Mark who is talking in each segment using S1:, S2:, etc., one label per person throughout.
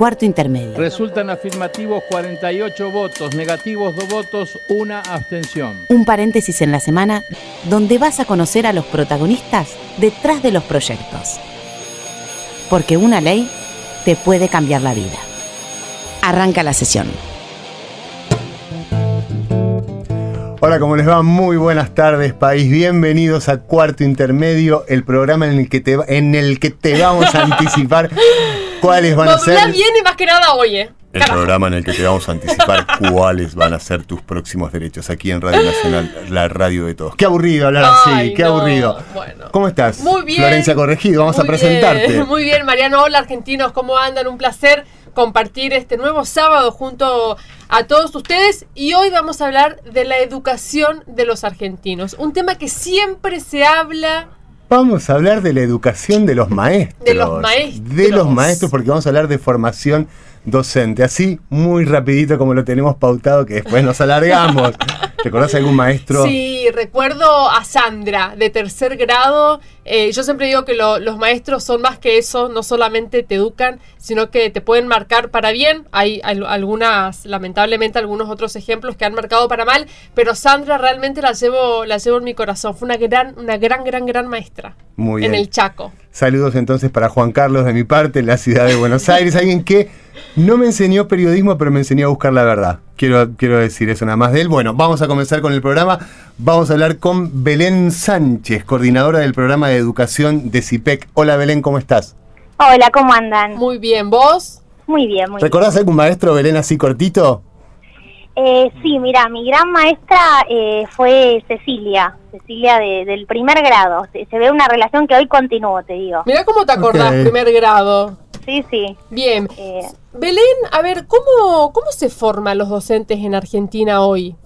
S1: cuarto intermedio.
S2: Resultan afirmativos 48 votos, negativos 2 votos, una abstención.
S1: Un paréntesis en la semana donde vas a conocer a los protagonistas detrás de los proyectos. Porque una ley te puede cambiar la vida. Arranca la sesión.
S3: Hola, ¿cómo les va? Muy buenas tardes, país. Bienvenidos a Cuarto Intermedio, el programa en el que te, en el que te vamos a anticipar cuáles van a ser.
S4: Viene más que nada, oye.
S3: El programa en el que te vamos a anticipar cuáles van a ser tus próximos derechos aquí en Radio Nacional, la radio de todos. Qué aburrido hablar así, qué
S4: no.
S3: aburrido.
S4: Bueno.
S3: ¿Cómo estás?
S4: Muy bien.
S3: Florencia Corregido, vamos a presentarte.
S4: bien, Muy bien, Mariano. Hola, argentinos, ¿cómo andan? Un placer compartir este nuevo sábado junto a todos ustedes. Y hoy vamos a hablar de la educación de los argentinos. Un tema que siempre se habla.
S3: Vamos a hablar de la educación de los maestros.
S4: De los maestros.
S3: De los maestros, porque vamos a hablar de formación docente. Así, muy rapidito como lo tenemos pautado, que después nos alargamos. ¿Recordás algún maestro?
S4: Sí, recuerdo a Sandra de tercer grado. Eh, yo siempre digo que lo- los maestros son más que eso, no solamente te educan, sino que te pueden marcar para bien. Hay, al- algunas, lamentablemente, algunos otros ejemplos que han marcado para mal, pero Sandra realmente la llevo, la llevo en mi corazón. Fue una gran, una gran, gran, gran maestra
S3: Muy
S4: en
S3: bien.
S4: el Chaco.
S3: Saludos entonces para Juan Carlos de mi parte, en la ciudad de Buenos Aires, alguien que no me enseñó periodismo, pero me enseñó a buscar la verdad. Quiero, quiero decir eso nada más de él. Bueno, vamos a comenzar con el programa. Vamos a hablar con Belén Sánchez, coordinadora del programa de educación de CIPEC. Hola Belén, ¿cómo estás?
S5: Hola, ¿cómo andan?
S4: Muy bien, ¿vos?
S5: Muy bien, muy bien.
S3: ¿Recordás algún maestro, Belén, así cortito?
S5: Eh, sí, mira, mi gran maestra eh, fue Cecilia, Cecilia de- del primer grado. Se, se ve una relación que hoy continúa, te digo.
S4: Mirá cómo te acordás, primer grado.
S5: Sí, sí.
S4: Bien.
S5: Eh,
S4: Belén, a ver, ¿cómo, ¿cómo se forman los docentes en Argentina hoy?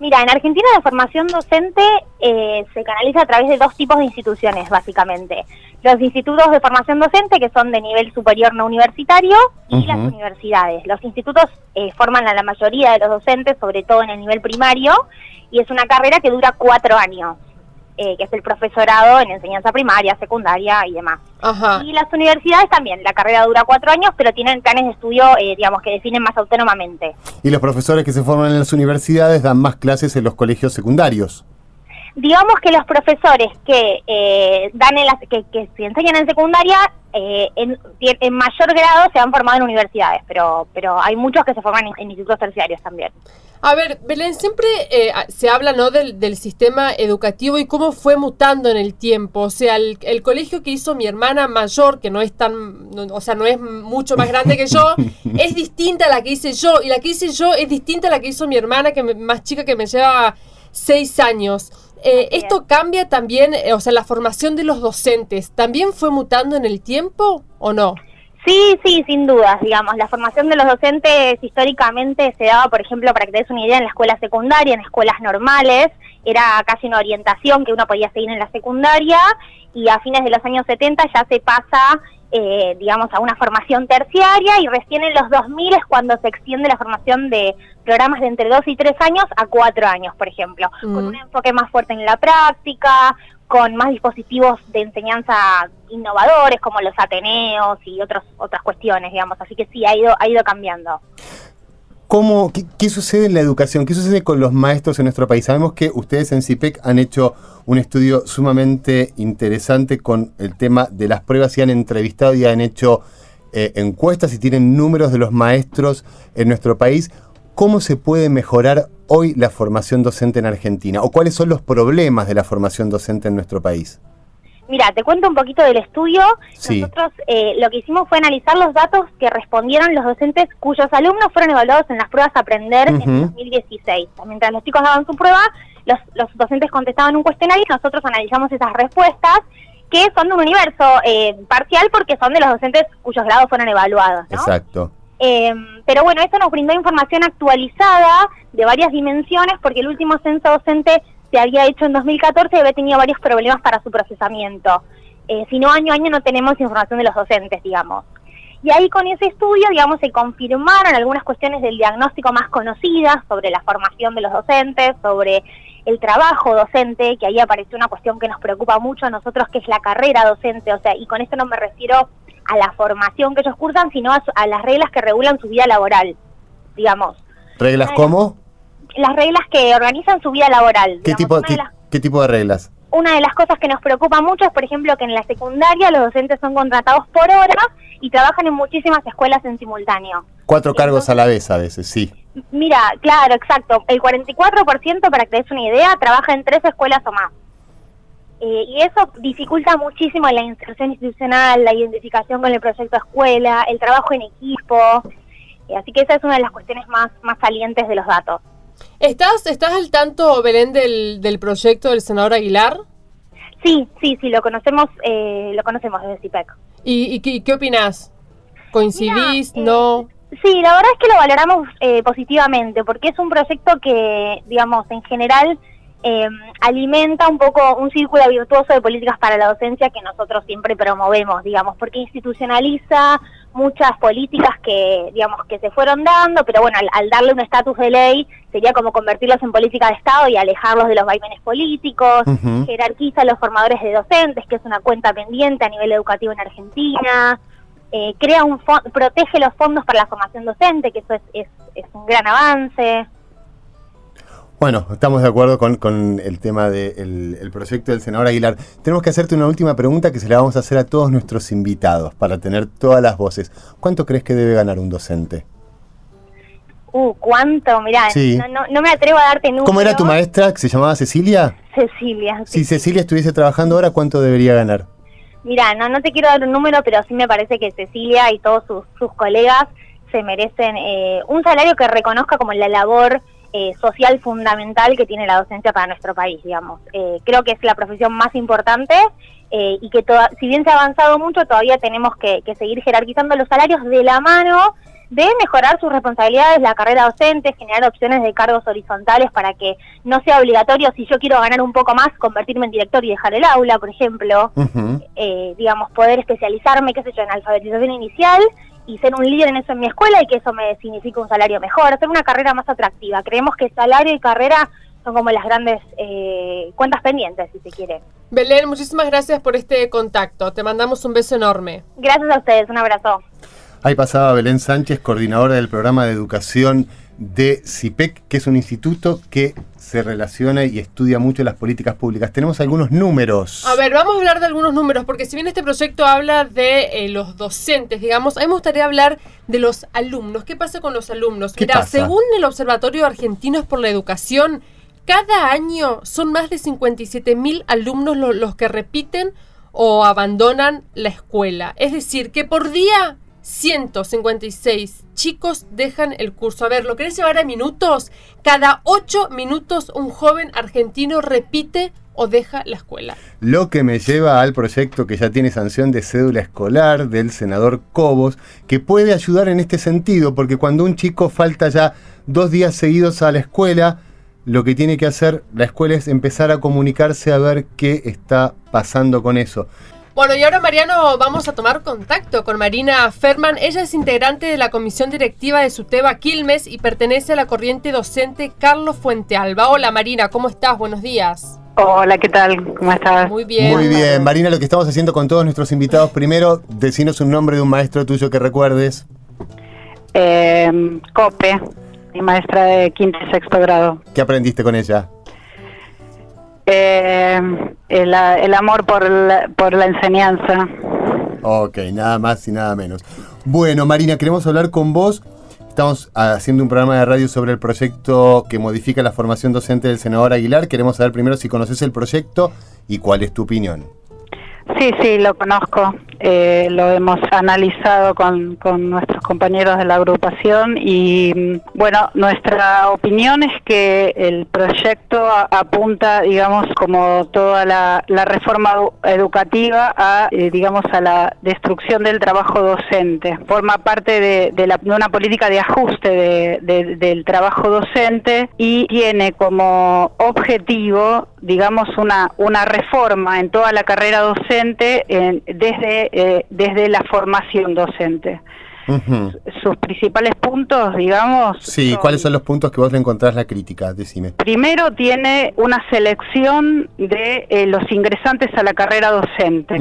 S5: Mira, en Argentina la formación docente eh, se canaliza a través de dos tipos de instituciones, básicamente. Los institutos de formación docente, que son de nivel superior no universitario, y las universidades. Los institutos eh, forman a la mayoría de los docentes, sobre todo en el nivel primario, y es una carrera que dura cuatro años, eh, que es el profesorado en enseñanza primaria, secundaria y demás.
S4: Ajá.
S5: Y las universidades también, la carrera dura cuatro años, pero tienen planes de estudio, eh, digamos, que definen más autónomamente.
S3: Y los profesores que se forman en las universidades dan más clases en los colegios secundarios.
S5: digamos que los profesores que eh, dan en las, que, que se enseñan en secundaria eh, en, en mayor grado se han formado en universidades, pero pero hay muchos que se forman en, en institutos terciarios también.
S4: A ver, Belén, siempre eh, se habla ¿no? del, del sistema educativo y cómo fue mutando en el tiempo. O sea, el, el colegio que hizo mi hermana mayor, que no es tan, no- o sea, no es mucho más grande que yo, es distinta a la que hice yo. Y la que hice yo es distinta a la que hizo mi hermana, que me- más chica, que me lleva seis años. Eh. ¿Esto cambia también, eh, o sea, la formación de los docentes, también fue mutando en el tiempo o no?
S5: Sí, sí, sin dudas, digamos, la formación de los docentes históricamente se daba, por ejemplo, para que te des una idea, en la escuela secundaria, en escuelas normales, era casi una orientación que uno podía seguir en la secundaria y a fines de los años 70 ya se pasa, eh, digamos, a una formación terciaria y recién en los 2000 es cuando se extiende la formación de programas de entre 2 y 3 años a 4 años, por ejemplo,
S4: Mm.
S5: con un enfoque más fuerte en la práctica, con más dispositivos de enseñanza innovadores como los Ateneos y otros otras cuestiones, digamos. Así que sí, ha ido, ha ido cambiando.
S3: ¿Cómo, qué, qué sucede en la educación? ¿Qué sucede con los maestros en nuestro país? Sabemos que ustedes en CIPEC han hecho un estudio sumamente interesante con el tema de las pruebas y han entrevistado y han hecho eh, encuestas y tienen números de los maestros en nuestro país. ¿Cómo se puede mejorar hoy la formación docente en Argentina? ¿O cuáles son los problemas de la formación docente en nuestro país?
S5: Mira, te cuento un poquito del estudio.
S3: Sí.
S5: Nosotros eh, lo que hicimos fue analizar los datos que respondieron los docentes cuyos alumnos fueron evaluados en las pruebas Aprender
S3: Ujú.
S5: en 2016. Mientras los chicos daban su prueba, los, los docentes contestaban un cuestionario y nosotros analizamos esas respuestas que son de un universo eh, parcial porque son de los docentes cuyos grados fueron evaluados. ¿no?
S3: Exacto.
S5: Eh, pero bueno, eso nos brindó información actualizada de varias dimensiones porque el último censo docente se había hecho en 2014 y había tenido varios problemas para su procesamiento. Eh, si no, año a año no tenemos información de los docentes, digamos. Y ahí con ese estudio, digamos, se confirmaron algunas cuestiones del diagnóstico más conocidas sobre la formación de los docentes, sobre el trabajo docente, que ahí apareció una cuestión que nos preocupa mucho a nosotros, que es la carrera docente, o sea, y con esto no me refiero a la formación que ellos cursan, sino a, su- a las reglas que regulan su vida laboral, digamos.
S3: ¿Reglas cómo?
S5: Las reglas que organizan su vida laboral.
S3: ¿Qué
S5: digamos.
S3: tipo,
S5: Una de
S3: qué,
S5: las-
S3: qué tipo de reglas?
S5: una de las cosas que nos preocupa mucho es, por ejemplo, que en la secundaria los docentes son contratados por hora y trabajan en muchísimas escuelas en simultáneo.
S3: Cuatro cargos a la vez a veces, sí.
S5: Mira, claro, exacto. El 44%, para que te des una idea, trabaja en tres escuelas o más. Eh, y eso dificulta muchísimo la inserción institucional, la identificación con el proyecto escuela, el trabajo en equipo. Eh, así que esa es una de las cuestiones más, más salientes de los datos.
S4: ¿Estás, ¿Estás al tanto, Belén, del, del proyecto del senador Aguilar?
S5: Sí, sí, sí, lo conocemos, eh, lo conocemos desde CIPEC.
S4: ¿Y, y qué, qué opinás? ¿Coincidís?
S5: Mira, eh,
S4: ¿No?
S5: Sí, la verdad es que lo valoramos eh, positivamente, porque es un proyecto que, digamos, en general eh, alimenta un poco un círculo virtuoso de políticas para la docencia que nosotros siempre promovemos, digamos, porque institucionaliza muchas políticas que, digamos, que se fueron dando, pero bueno, al, al darle un estatus de ley sería como convertirlos en política de Estado y alejarlos de los vaivenes políticos, jerarquiza a los formadores de docentes, que es una cuenta pendiente a nivel educativo en Argentina, eh, crea un protege los fondos para la formación docente, que eso es, es, es un gran avance.
S3: Bueno, estamos de acuerdo con, con el tema del el proyecto del senador Aguilar. Tenemos que hacerte una última pregunta que se la vamos a hacer a todos nuestros invitados para tener todas las voces. ¿Cuánto crees que debe ganar un docente?
S5: Uh, cuánto, mirá,
S3: Sí.
S5: no, no, no me atrevo a darte números.
S3: ¿Cómo era tu maestra que se llamaba Cecilia?
S5: Cecilia.
S3: Si Cecilia estuviese trabajando ahora, ¿cuánto debería ganar?
S5: Mira, no, no te quiero dar un número, pero sí me parece que Cecilia y todos sus, sus colegas se merecen eh, un salario que reconozca como la labor eh, social fundamental que tiene la docencia para nuestro país, digamos. Eh, creo que es la profesión más importante eh, y que toda, si bien se ha avanzado mucho, todavía tenemos que, que seguir jerarquizando los salarios de la mano de mejorar sus responsabilidades, la carrera docente, generar opciones de cargos horizontales para que no sea obligatorio, si yo quiero ganar un poco más, convertirme en director y dejar el aula, por ejemplo eh, digamos, poder especializarme, qué sé yo, en alfabetización inicial y ser un líder en eso en mi escuela y que eso me significa un salario mejor, hacer una carrera más atractiva. Creemos que salario y carrera son como las grandes eh, cuentas pendientes, si se quiere.
S4: Belén, muchísimas gracias por este contacto. Te mandamos un beso enorme.
S5: Gracias a ustedes, un abrazo.
S3: Ahí pasaba Belén Sánchez, coordinadora del programa de educación de CIPEC, que es un instituto que se relaciona y estudia mucho las políticas públicas. Tenemos algunos números.
S4: A ver, vamos a hablar de algunos números, porque si bien este proyecto habla de eh, los docentes, digamos, a mí me gustaría hablar de los alumnos. ¿Qué pasa con los alumnos?
S3: ¿Qué
S4: Mira,
S3: pasa?
S4: según el Observatorio Argentinos por la Educación, cada año son más de 57 mil alumnos lo- los que repiten o abandonan la escuela. Es decir, que por día 156 chicos dejan el curso. A ver, ¿lo querés llevar a minutos? Cada 8 minutos un joven argentino repite o deja la escuela.
S3: Lo que me lleva al proyecto que ya tiene sanción de cédula escolar del senador Cobos, que puede ayudar en este sentido, porque cuando un chico falta ya dos días seguidos a la escuela, lo que tiene que hacer la escuela es empezar a comunicarse a ver qué está pasando con eso.
S4: Bueno, y ahora Mariano, vamos a tomar contacto con Marina Ferman. Ella es integrante de la comisión directiva de Suteba Quilmes y pertenece a la corriente docente Carlos Fuentealba. Hola Marina, ¿cómo estás? Buenos días.
S6: Hola, ¿qué tal? ¿Cómo estás?
S4: Muy bien.
S3: Muy bien, Marina, lo que estamos haciendo con todos nuestros invitados, primero, decinos un nombre de un maestro tuyo que recuerdes.
S6: Eh, Cope, mi maestra de quinto y sexto grado.
S3: ¿Qué aprendiste con ella?
S6: Eh, el, el amor por la, por la enseñanza.
S3: Ok, nada más y nada menos. Bueno, Marina, queremos hablar con vos. Estamos haciendo un programa de radio sobre el proyecto que modifica la formación docente del senador Aguilar. Queremos saber primero si conoces el proyecto y cuál es tu opinión.
S6: Sí, sí, lo conozco. Eh, lo hemos analizado con, con nuestros compañeros de la agrupación y bueno, nuestra opinión es que el proyecto apunta, digamos, como toda la, reforma edu- educativa a, eh, digamos, a la destrucción del trabajo docente. Forma parte de, de la- de una política de ajuste de- del trabajo docente y tiene como objetivo, digamos, una, una reforma en toda la carrera docente en- desde, eh, desde la formación docente. sus principales puntos, digamos.
S3: Sí, ¿cuáles son los puntos que vos le encontrás la crítica? Decime.
S6: Primero tiene una selección de eh, los ingresantes a la carrera docente.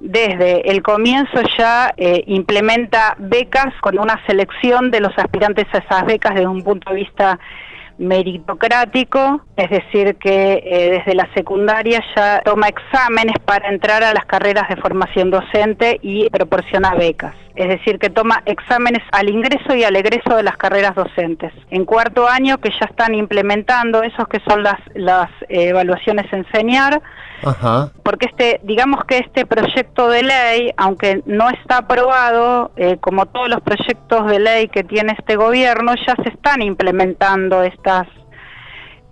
S6: Desde el comienzo ya eh, implementa becas con una selección de los aspirantes a esas becas desde un punto de vista meritocrático, es decir, que eh, desde la secundaria ya toma exámenes para entrar a las carreras de formación docente y proporciona becas es decir, que toma exámenes al ingreso y al egreso de las carreras docentes. En cuarto año que ya están implementando esos que son las, las eh, evaluaciones enseñar, porque este, digamos que este proyecto de ley, aunque no está aprobado, eh, como todos los proyectos de ley que tiene este gobierno, ya se están implementando estas,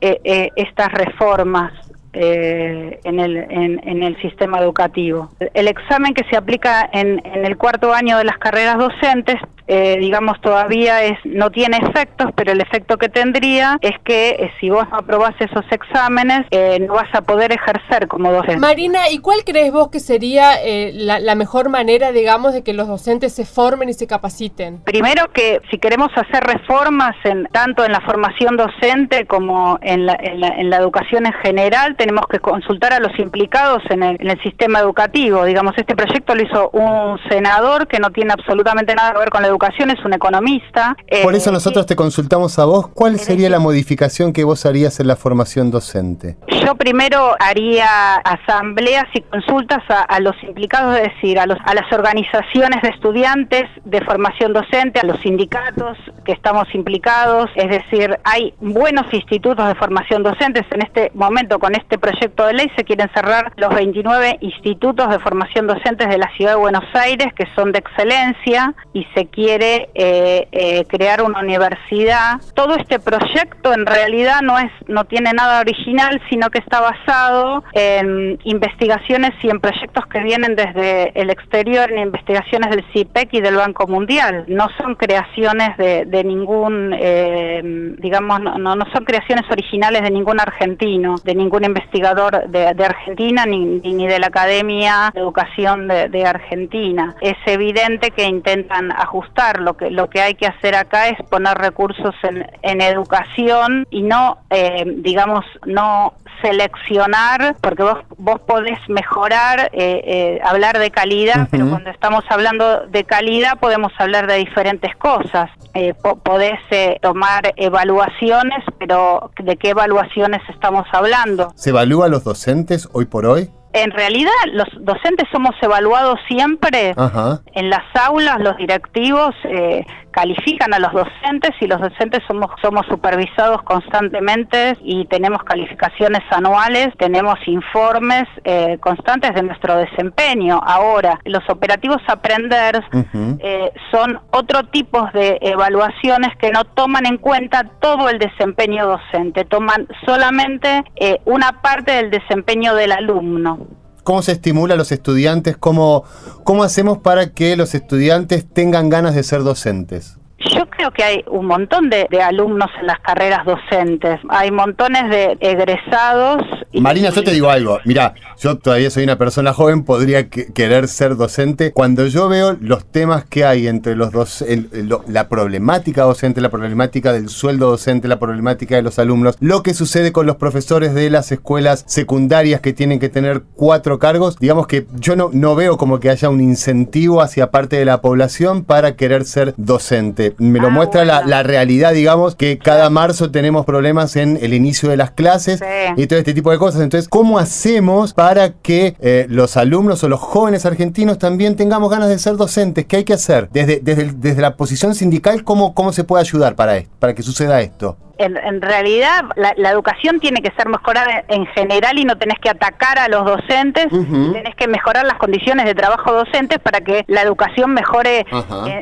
S6: eh, estas reformas. Eh, en, el, en, el sistema educativo. El examen que se aplica en, en el cuarto año de las carreras docentes eh, digamos, todavía es, no tiene efectos, pero el efecto que tendría es que eh, si vos no aprobás esos exámenes, eh, no vas a poder ejercer como docente.
S4: Marina, ¿y cuál crees vos que sería la, mejor manera, digamos, de que los docentes se formen y se capaciten?
S6: Primero que si queremos hacer reformas en, tanto en la formación docente como en la, en la, educación en general, tenemos que consultar a los implicados en el, en el sistema educativo. Digamos, este proyecto lo hizo un senador que no tiene absolutamente nada que ver con la educación es un economista.
S3: Por eso eh, nosotros te consultamos a vos, ¿cuál sería la modificación que vos harías en la formación docente?
S6: Yo primero haría asambleas y consultas a, los implicados, es decir, a, los, a las organizaciones de estudiantes de formación docente, a los sindicatos que estamos implicados, es decir, hay buenos institutos de formación docentes. En este momento, con este proyecto de ley, se quieren cerrar los 29 institutos de formación docentes de la ciudad de Buenos Aires, que son de excelencia, y se quiere quiere eh, eh, crear una universidad. Todo este proyecto en realidad no es no tiene nada original, sino que está basado en investigaciones y en proyectos que vienen desde el exterior, en investigaciones del CIPEC y del Banco Mundial. No son creaciones de, ningún, eh, digamos, no, no son creaciones originales de ningún argentino, de ningún investigador de, Argentina ni, ni, de la Academia de Educación de Argentina. Es evidente que intentan ajustar lo que, lo que hay que hacer acá es poner recursos en, en educación y no, eh, digamos, no seleccionar, porque vos, vos podés mejorar, eh, eh, hablar de calidad, pero cuando estamos hablando de calidad podemos hablar de diferentes cosas. podés tomar evaluaciones, pero ¿de qué evaluaciones estamos hablando?
S3: ¿Se evalúa a los docentes hoy por hoy?
S6: En realidad los docentes somos evaluados siempre en las aulas, los directivos eh, califican a los docentes y los docentes somos, somos supervisados constantemente y tenemos calificaciones anuales, tenemos informes eh, constantes de nuestro desempeño. Ahora, los operativos aprender eh, son otro tipo de evaluaciones que no toman en cuenta todo el desempeño docente, toman solamente eh, una parte del desempeño del alumno
S3: cómo se estimula a los estudiantes, cómo, cómo hacemos para que los estudiantes tengan ganas de ser docentes.
S6: Yo creo que hay un montón de, alumnos en las carreras docentes, hay montones de egresados.
S3: Marina, yo te digo algo, mira, yo todavía soy una persona joven, podría querer ser docente. Cuando yo veo los temas que hay entre los dos, la problemática docente, la problemática del sueldo docente, la problemática de los alumnos, lo que sucede con los profesores de las escuelas secundarias que tienen que tener cuatro cargos, digamos que yo no, no veo como que haya un incentivo hacia parte de la población para querer ser docente me lo ah, muestra la, realidad, digamos, que cada marzo tenemos problemas en el inicio de las clases y todo este tipo de cosas. Entonces, ¿cómo hacemos para que eh, los alumnos o los jóvenes argentinos también tengamos ganas de ser docentes? ¿Qué hay que hacer? Desde, desde, desde la posición sindical, ¿cómo, ¿cómo se puede ayudar para, para que suceda esto?
S6: En, realidad la, educación tiene que ser mejorada en general y no tenés que atacar a los docentes, tenés que mejorar las condiciones de trabajo docentes para que la educación mejore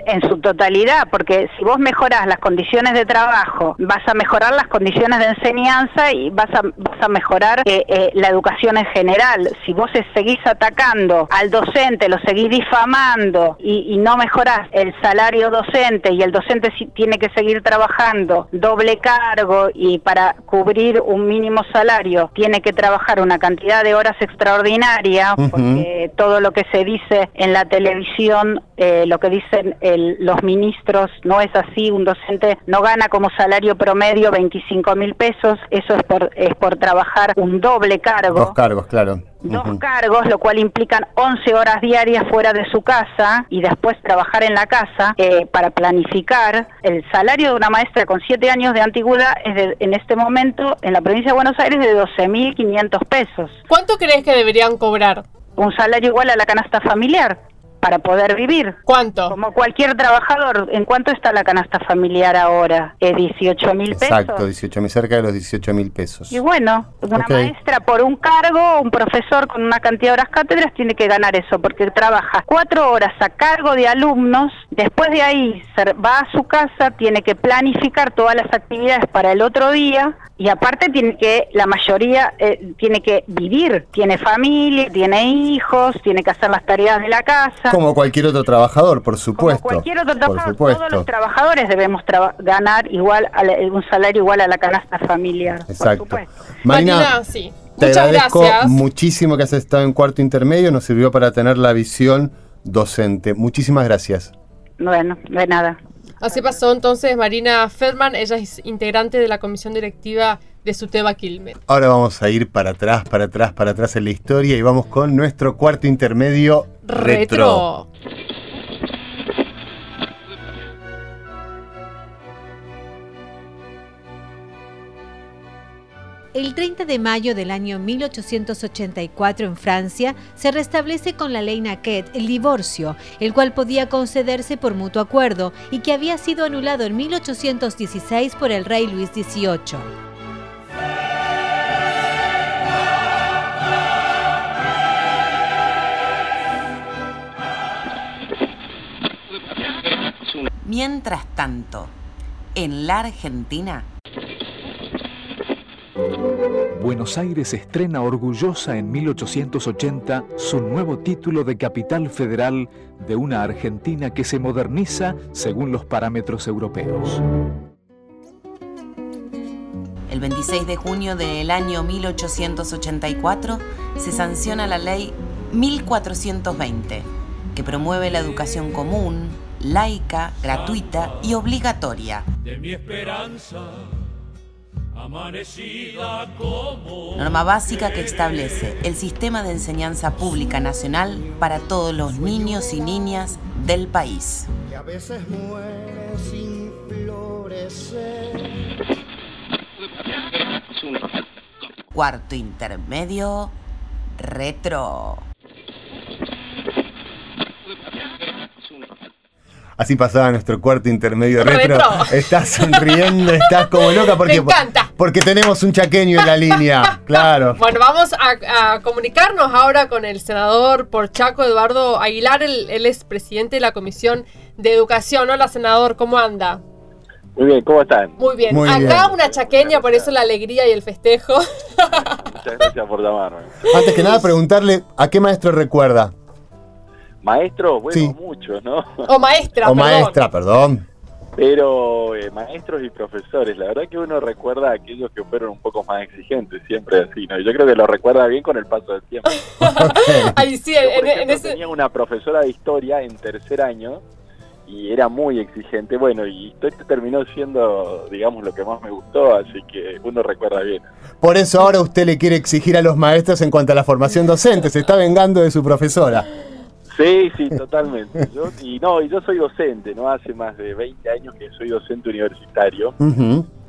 S6: en, su totalidad, porque si vos mejoras las condiciones de trabajo, vas a mejorar las condiciones de enseñanza y vas a, vas a mejorar eh, eh, la educación en general. Si vos seguís atacando al docente, lo seguís difamando y, y no mejorás el salario docente y el docente tiene que seguir trabajando doble carga, cargo y para cubrir un mínimo salario tiene que trabajar una cantidad de horas extraordinaria, porque todo lo que se dice en la televisión, eh, lo que dicen los ministros, no es así. Un docente no gana como salario promedio 25 mil pesos, eso es por, es por trabajar un doble cargo.
S3: Dos cargos, claro
S6: dos cargos, lo cual implican 11 horas diarias fuera de su casa y después trabajar en la casa eh, para planificar. El salario de una maestra con 7 años de antigüedad es en este momento en la provincia de Buenos Aires de 12.500 pesos.
S4: ¿Cuánto crees que deberían cobrar?
S6: Un salario igual a la canasta familiar para poder vivir.
S4: ¿Cuánto?
S6: Como cualquier trabajador. ¿En cuánto está la canasta familiar ahora? ¿Eh, ¿18 mil pesos?
S3: Exacto, 18 mil, cerca de los 18 mil pesos.
S6: Y bueno, una maestra por un cargo, un profesor con una cantidad de horas cátedras tiene que ganar eso, porque trabaja cuatro horas a cargo de alumnos, después de ahí va a su casa, tiene que planificar todas las actividades para el otro día, y aparte tiene que, la mayoría eh, tiene que vivir, tiene familia, tiene hijos, tiene que hacer las tareas de la casa.
S3: Como cualquier otro trabajador, por supuesto.
S6: Como cualquier otro trabajador, todos los trabajadores debemos ganar igual un salario igual a la canasta familiar.
S3: Exacto. Marina, sí. Te agradezco muchísimo que has estado en cuarto intermedio, nos sirvió para tener la visión docente. Muchísimas gracias.
S6: Bueno, de nada.
S4: Así pasó entonces Marina Feldman, ella es integrante de la comisión directiva de Suteba Quilmes.
S3: Ahora vamos a ir para atrás, para atrás, para atrás en la historia y vamos con nuestro cuarto intermedio retro.
S7: El 30 de mayo del año 1884 en Francia se restablece con la ley Naquet el divorcio, el cual podía concederse por mutuo acuerdo y que había sido anulado en 1816 por el rey Luis XVIII.
S1: Mientras tanto, en la Argentina,
S8: Buenos Aires estrena orgullosa en 1880 su nuevo título de capital federal de una Argentina que se moderniza según los parámetros europeos.
S1: El 26 de junio del año 1884 se sanciona la ley 1420, que promueve la educación común, laica, gratuita y obligatoria. De mi esperanza Norma básica que establece el sistema de enseñanza pública nacional para todos los niños y niñas del país. Cuarto intermedio, retro.
S3: Así pasaba nuestro cuarto intermedio retro. Estás sonriendo, estás como loca porque, porque tenemos un chaqueño en la línea. Claro.
S4: Bueno, vamos a, comunicarnos ahora con el senador por Chaco, Eduardo Aguilar. Él, es presidente de la Comisión de Educación. Hola, senador, ¿cómo anda?
S9: Muy bien, ¿cómo están?
S4: Muy bien. Acá una chaqueña, por eso la alegría y el festejo.
S9: Muchas gracias por llamarme.
S3: Antes que nada, preguntarle a qué maestro recuerda.
S9: Maestro, bueno, muchos, ¿no?
S4: O maestra,
S3: O maestra, perdón.
S9: Pero eh, maestros y profesores, la verdad que uno recuerda a aquellos que fueron un poco más exigentes, siempre así, ¿no? Yo creo que lo recuerda bien con el paso del tiempo.
S4: Ahí sí, en,
S9: ese... tenía una profesora de historia en tercer año y era muy exigente. Bueno, y historia terminó siendo, digamos, lo que más me gustó, así que uno recuerda bien.
S3: Por eso ahora usted le quiere exigir a los maestros en cuanto a la formación docente, se está vengando de su profesora.
S9: Sí, sí, totalmente. Yo, y no, y yo soy docente, ¿no? Hace más de 20 años que soy docente universitario.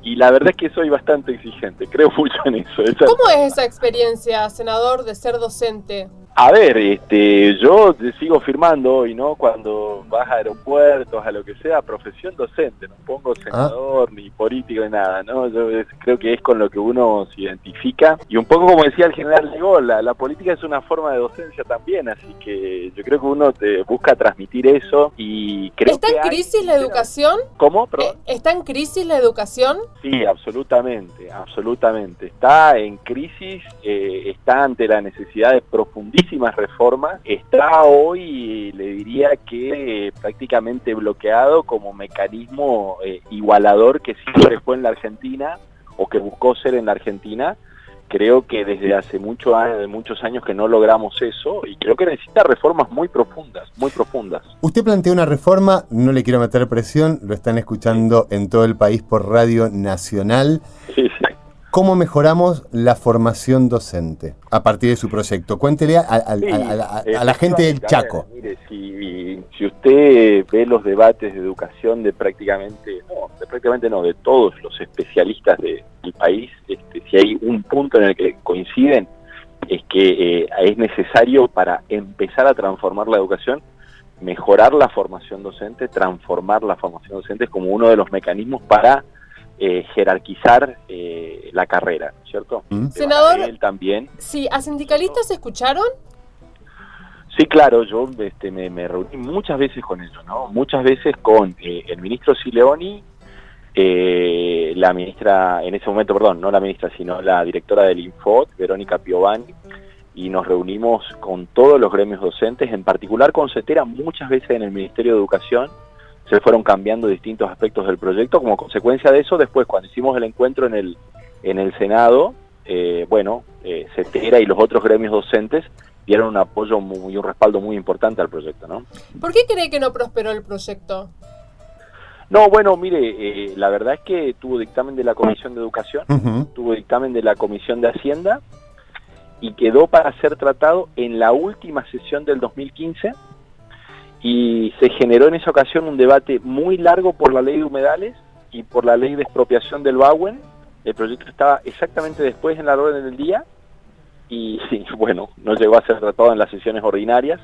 S9: Y la verdad es que soy bastante exigente, creo mucho en eso.
S4: ¿Cómo es esa experiencia, senador, de ser docente?
S9: A ver, este, yo sigo firmando hoy, ¿no? Cuando vas a aeropuertos, a lo que sea, profesión docente, no pongo ah. senador ni político ni nada, ¿no? Yo creo que es con lo que uno se identifica. Y un poco como decía el general de la, la política es una forma de docencia también, así que yo creo que uno te busca transmitir eso y creo
S4: ¿Está en crisis la educación?
S9: ¿Cómo?
S4: Eh, ¿Está en crisis la educación?
S9: Sí, absolutamente, absolutamente. Está en crisis, eh, está ante la necesidad de profundizar muchísimas reformas, está hoy, le diría que prácticamente bloqueado como mecanismo eh, igualador que siempre fue en la Argentina o que buscó ser en la Argentina. Creo que desde hace mucho, muchos años que no logramos eso y creo que necesita reformas muy profundas, muy profundas.
S3: Usted plantea una reforma, no le quiero meter presión, lo están escuchando en todo el país por Radio Nacional. Sí, sí. ¿Cómo mejoramos la formación docente a partir de su proyecto? Cuéntele a, la gente del Chaco.
S9: mire, si, usted ve los debates de educación de prácticamente, no, de prácticamente no, de todos los especialistas del país, este, si hay un punto en el que coinciden, es que eh, es necesario para empezar a transformar la educación, mejorar la formación docente, transformar la formación docente como uno de los mecanismos para eh, jerarquizar eh, la carrera, ¿cierto?
S4: Mm. Senador, él también. Sí, ¿a sindicalistas se escucharon?
S9: Sí, claro, yo este, me, reuní muchas veces con ellos, ¿no? Muchas veces con eh, el ministro Sileoni, la ministra, en ese momento, perdón, no la ministra, sino la directora del Infot, Verónica Piovani, y nos reunimos con todos los gremios docentes, en particular con CETERA muchas veces en el Ministerio de Educación, se fueron cambiando distintos aspectos del proyecto. Como consecuencia de eso, después cuando hicimos el encuentro en el, en el Senado, eh, bueno, eh, CETERA y los otros gremios docentes dieron un apoyo y un respaldo muy importante al proyecto. ¿no?
S4: ¿Por qué cree que no prosperó el proyecto?
S9: No, bueno, mire, eh, la verdad es que tuvo dictamen de la Comisión de Educación, tuvo dictamen de la Comisión de Hacienda y quedó para ser tratado en la última sesión del 2015 y se generó en esa ocasión un debate muy largo por la ley de humedales y por la ley de expropiación del Bauen. El proyecto estaba exactamente después en la orden del día y bueno, no llegó a ser tratado en las sesiones ordinarias.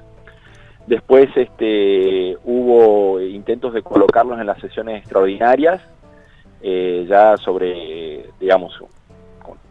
S9: Después este, hubo intentos de colocarlos en las sesiones extraordinarias, eh, ya sobre, digamos,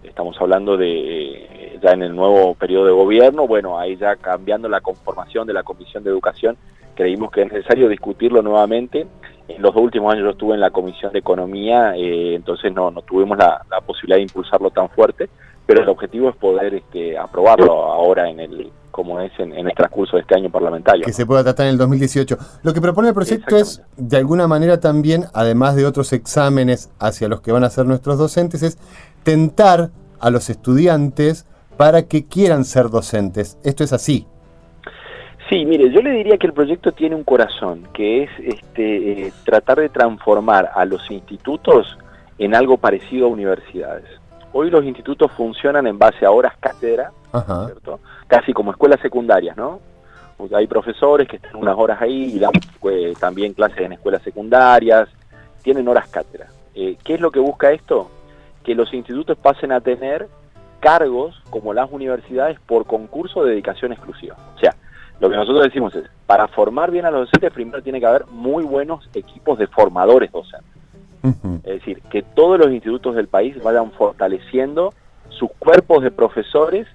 S9: estamos hablando de ya en el nuevo periodo de gobierno, bueno, ahí ya cambiando la conformación de la Comisión de Educación creímos que es necesario discutirlo nuevamente. En los dos últimos años yo estuve en la Comisión de Economía, eh, entonces no, no tuvimos la, posibilidad de impulsarlo tan fuerte, pero el objetivo es poder este, aprobarlo ahora en el como es en, el transcurso de este año parlamentario.
S3: Que se pueda tratar en el 2018. Lo que propone el proyecto es, de alguna manera también, además de otros exámenes hacia los que van a ser nuestros docentes, es tentar a los estudiantes para que quieran ser docentes. Esto es así.
S9: Sí, mire, yo le diría que el proyecto tiene un corazón, que es este, eh, tratar de transformar a los institutos en algo parecido a universidades. Hoy los institutos funcionan en base a horas cátedra, ¿cierto? Casi como escuelas secundarias, ¿no? hay profesores que están unas horas ahí y dan pues, también clases en escuelas secundarias, tienen horas cátedra. Eh, ¿Qué es lo que busca esto? Que los institutos pasen a tener cargos como las universidades por concurso de dedicación exclusiva. O sea, lo que nosotros decimos es, para formar bien a los docentes, primero tiene que haber muy buenos equipos de formadores docentes. Es decir, que todos los institutos del país vayan fortaleciendo sus cuerpos de profesores,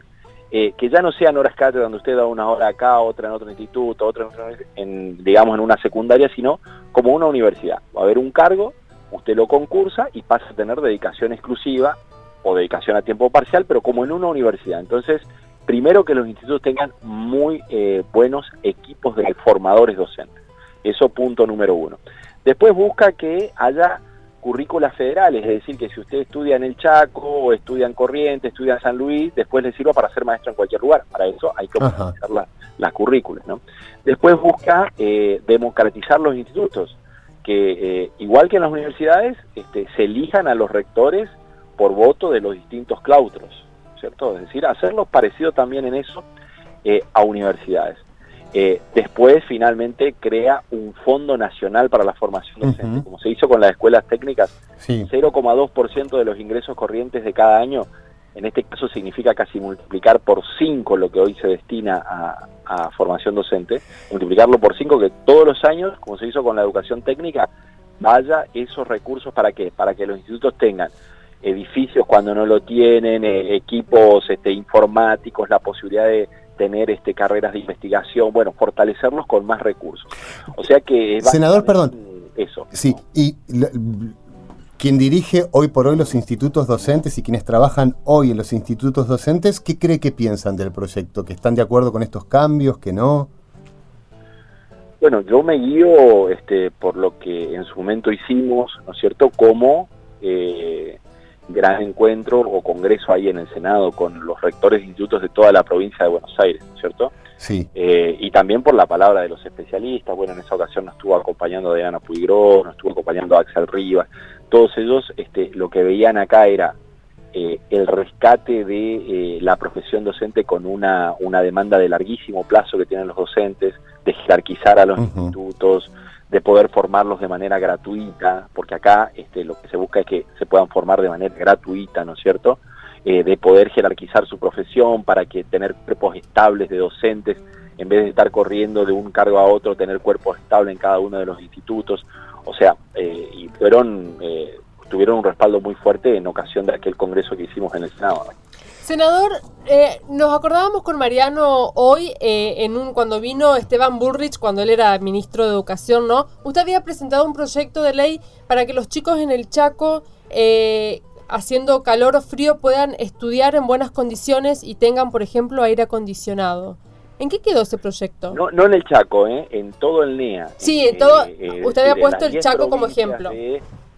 S9: eh, que ya no sean horas cátedra donde usted da una hora acá, otra en otro instituto, otra en, digamos en una secundaria, sino como una universidad. Va a haber un cargo, usted lo concursa y pasa a tener dedicación exclusiva o dedicación a tiempo parcial, pero como en una universidad. Entonces, primero que los institutos tengan muy eh, buenos equipos de formadores docentes. Eso punto número uno. Después busca que haya currículas federales, es decir, que si usted estudia en el Chaco, o estudia en Corrientes, estudia en San Luis, después le sirva para ser maestro en cualquier lugar. Para eso hay que optimizar las currículas. ¿no? Después busca eh, democratizar los institutos, que eh, igual que en las universidades, este, se elijan a los rectores por voto de los distintos claustros. ¿Cierto? Es decir, hacerlo parecido también en eso eh, a universidades. Eh, después, finalmente, crea un Fondo Nacional para la Formación Docente, como se hizo con las escuelas técnicas, 0,2% de los ingresos corrientes de cada año, en este caso significa casi multiplicar por 5 lo que hoy se destina a, a formación docente, multiplicarlo por 5, que todos los años, como se hizo con la educación técnica, vaya esos recursos para qué? Para que los institutos tengan edificios cuando no lo tienen, eh, equipos este, informáticos, la posibilidad de tener este, carreras de investigación, bueno, fortalecerlos con más recursos. O sea que...
S3: Senador, perdón. Eso. Sí, y quien dirige hoy por hoy los institutos docentes y quienes trabajan hoy en los institutos docentes, ¿qué cree que piensan del proyecto? ¿Que están de acuerdo con estos cambios? ¿Que no?
S9: Bueno, yo me guío este, por lo que en su momento hicimos, ¿no es cierto?, como eh, gran encuentro o congreso ahí en el Senado con los rectores de institutos de toda la provincia de Buenos Aires, ¿no es cierto?
S3: Sí.
S9: Eh, y también por la palabra de los especialistas. Bueno, en esa ocasión nos estuvo acompañando Diana Puigro, nos estuvo acompañando Axel Rivas. Todos ellos este, lo que veían acá era eh, el rescate de eh, la profesión docente con una, una demanda de larguísimo plazo que tienen los docentes, de jerarquizar a los institutos, de poder formarlos de manera gratuita, porque acá este, lo que se busca es que se puedan formar de manera gratuita, ¿no es cierto? Eh, de poder jerarquizar su profesión para que tener cuerpos estables de docentes, en vez de estar corriendo de un cargo a otro, tener cuerpos estables en cada uno de los institutos. O sea, eh, y fueron, eh, tuvieron un respaldo muy fuerte en ocasión de aquel congreso que hicimos en el Senado.
S4: Senador, nos acordábamos con Mariano hoy, en un cuando vino Esteban Burrich, cuando él era ministro de Educación, ¿no? Usted había presentado un proyecto de ley para que los chicos en el Chaco eh, haciendo calor o frío puedan estudiar en buenas condiciones y tengan, por ejemplo, aire acondicionado. ¿En qué quedó ese proyecto?
S9: No, no en el Chaco, ¿eh? en todo el NEA.
S4: Sí, en todo, eh, usted había puesto el Chaco como ejemplo.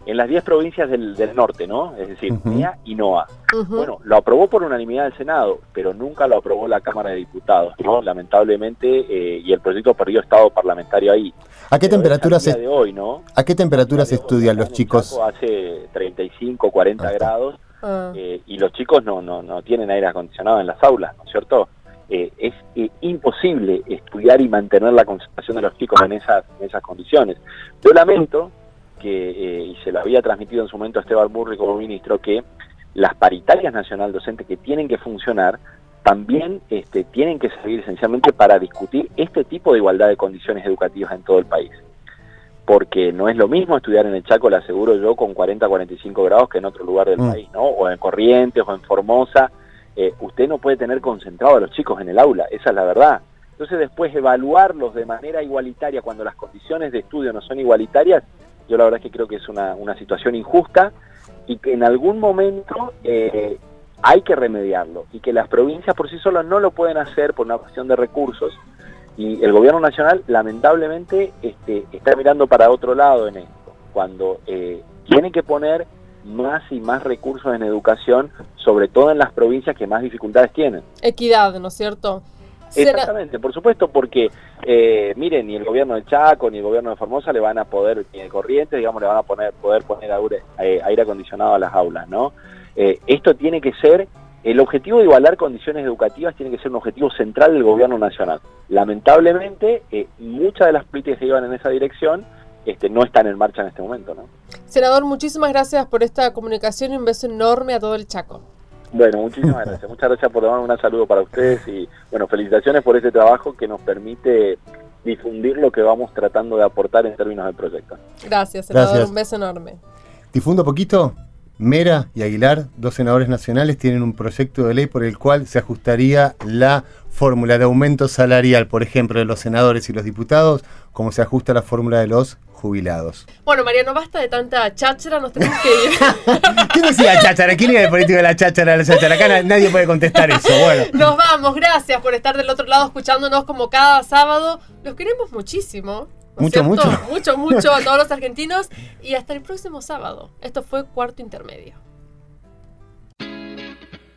S9: En las 10 provincias del, norte, ¿no? Es decir, NEA y NOA. Bueno, lo aprobó por unanimidad el Senado, pero nunca lo aprobó la Cámara de Diputados, ¿no? Lamentablemente, eh, y el proyecto perdió estado parlamentario ahí.
S3: ¿A qué temperaturas
S9: de hoy, ¿no?
S3: ¿A qué temperaturas estudian los chicos?
S9: Hace 35, 40 grados ah. eh, y los chicos no, no, no tienen aire acondicionado en las aulas, ¿no es cierto? Eh, es eh, imposible estudiar y mantener la concentración de los chicos en esas, en esas condiciones. Yo lamento que, y se lo había transmitido en su momento a Esteban Burri como ministro, que las paritarias nacional docentes que tienen que funcionar también este, tienen que servir esencialmente para discutir este tipo de igualdad de condiciones educativas en todo el país. Porque no es lo mismo estudiar en el Chaco, le aseguro yo, con 40, 45 grados que en otro lugar del mm. país, ¿no? O en Corrientes o en Formosa. Eh, usted no puede tener concentrado a los chicos en el aula, esa es la verdad. Entonces después evaluarlos de manera igualitaria cuando las condiciones de estudio no son igualitarias, yo la verdad es que creo que es una, una situación injusta y que en algún momento eh, hay que remediarlo y que las provincias por sí solas no lo pueden hacer por una cuestión de recursos y el gobierno nacional lamentablemente este, está mirando para otro lado en esto, cuando eh, tiene que poner más y más recursos en educación, sobre todo en las provincias que más dificultades tienen.
S4: Equidad, ¿no es cierto?
S9: Exactamente, por supuesto, porque eh, miren, ni el gobierno de Chaco ni el gobierno de Formosa le van a poder, ni el Corrientes, digamos, le van a poner, poder poner aire, eh, aire acondicionado a las aulas, ¿no? Eh, esto tiene que ser, el objetivo de igualar condiciones educativas tiene que ser un objetivo central del gobierno nacional. Lamentablemente, eh, muchas de las políticas que iban en esa dirección este, no están en marcha en este momento. ¿no?
S4: Senador, muchísimas gracias por esta comunicación y un beso enorme a todo el Chaco.
S9: Bueno, muchísimas gracias. Muchas gracias por dar un saludo para ustedes y bueno, felicitaciones por este trabajo que nos permite difundir lo que vamos tratando de aportar en términos del proyecto.
S4: Gracias, senador. Un beso enorme.
S3: ¿Difundo poquito? Mera y Aguilar, dos senadores nacionales, tienen un proyecto de ley por el cual se ajustaría la fórmula de aumento salarial, por ejemplo, de los senadores y los diputados, como se ajusta la fórmula de los jubilados.
S4: Bueno, Mariano, basta de tanta cháchara, nos tenemos que ir.
S3: ¿Quién decía cháchara? ¿Quién era el político de la cháchara? La cháchara? Acá nadie puede contestar eso. Bueno.
S4: Nos vamos, gracias por estar del otro lado escuchándonos como cada sábado. Los queremos muchísimo.
S3: Mucho, mucho.
S4: Mucho, mucho a todos los argentinos. Y hasta el próximo sábado. Esto fue Cuarto Intermedio.